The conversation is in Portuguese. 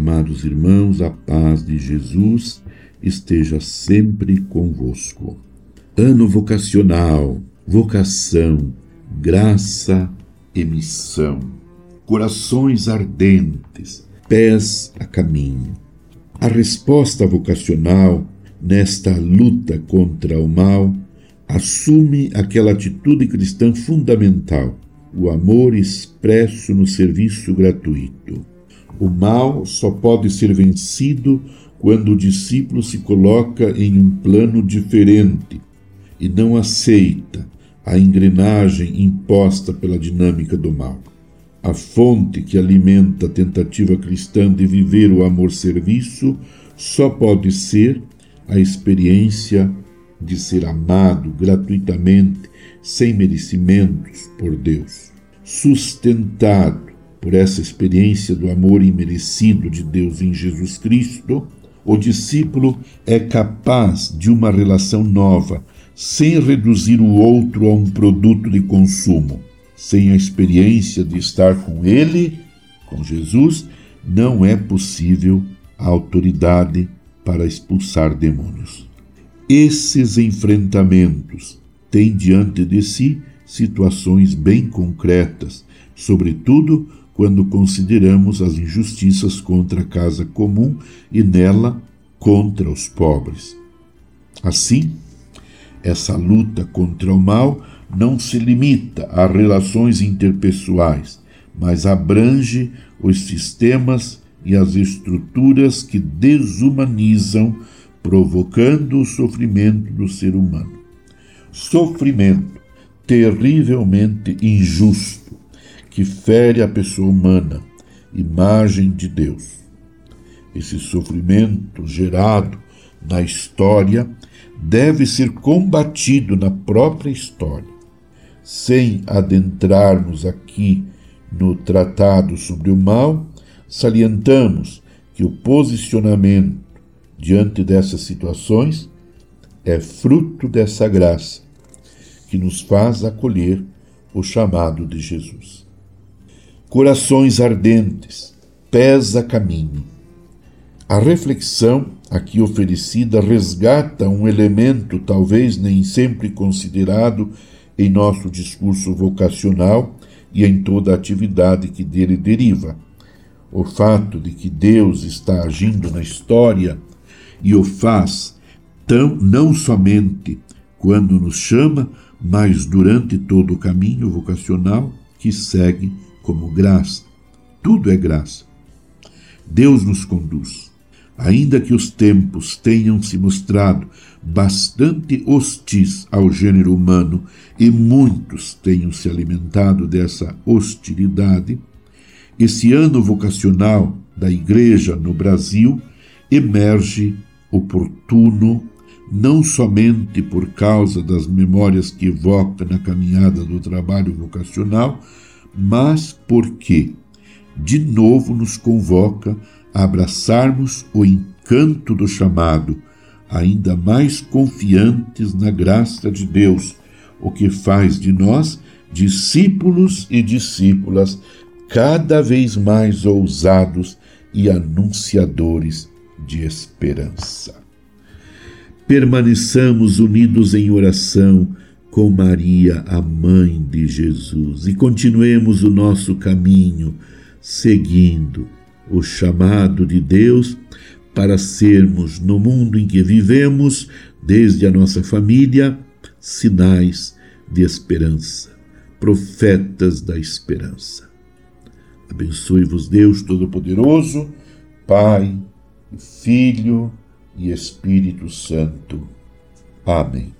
Amados irmãos, a paz de Jesus esteja sempre convosco. Ano vocacional, vocação, graça e missão. Corações ardentes, pés a caminho. A resposta vocacional nesta luta contra o mal assume aquela atitude cristã fundamental, o amor expresso no serviço gratuito. O mal só pode ser vencido quando o discípulo se coloca em um plano diferente e não aceita a engrenagem imposta pela dinâmica do mal. A fonte que alimenta a tentativa cristã de viver o amor-serviço só pode ser a experiência de ser amado gratuitamente, sem merecimentos por Deus. Sustentado por essa experiência do amor imerecido de Deus em Jesus Cristo, o discípulo é capaz de uma relação nova, sem reduzir o outro a um produto de consumo. Sem a experiência de estar com Ele, com Jesus, não é possível a autoridade para expulsar demônios. Esses enfrentamentos têm diante de si situações bem concretas, sobretudo quando consideramos as injustiças contra a casa comum e nela contra os pobres. Assim, essa luta contra o mal não se limita a relações interpessoais, mas abrange os sistemas e as estruturas que desumanizam, provocando o sofrimento do ser humano. Sofrimento terrivelmente injusto que fere a pessoa humana, imagem de Deus. Esse sofrimento gerado na história deve ser combatido na própria história. Sem adentrarmos aqui no Tratado sobre o Mal, salientamos que o posicionamento diante dessas situações é fruto dessa graça que nos faz acolher o chamado de Jesus corações ardentes, pés a caminho. A reflexão aqui oferecida resgata um elemento talvez nem sempre considerado em nosso discurso vocacional e em toda a atividade que dele deriva. O fato de que Deus está agindo na história e o faz tão não somente quando nos chama, mas durante todo o caminho vocacional que segue como graça. Tudo é graça. Deus nos conduz. Ainda que os tempos tenham se mostrado bastante hostis ao gênero humano e muitos tenham se alimentado dessa hostilidade, esse ano vocacional da Igreja no Brasil emerge oportuno não somente por causa das memórias que evoca na caminhada do trabalho vocacional, mas porque de novo nos convoca a abraçarmos o encanto do chamado, ainda mais confiantes na graça de Deus, o que faz de nós discípulos e discípulas cada vez mais ousados e anunciadores de esperança. Permaneçamos unidos em oração com Maria, a mãe de Jesus, e continuemos o nosso caminho seguindo o chamado de Deus para sermos, no mundo em que vivemos, desde a nossa família, sinais de esperança, profetas da esperança. Abençoe-vos, Deus Todo-Poderoso, Pai, Filho e Espírito Santo. Amém.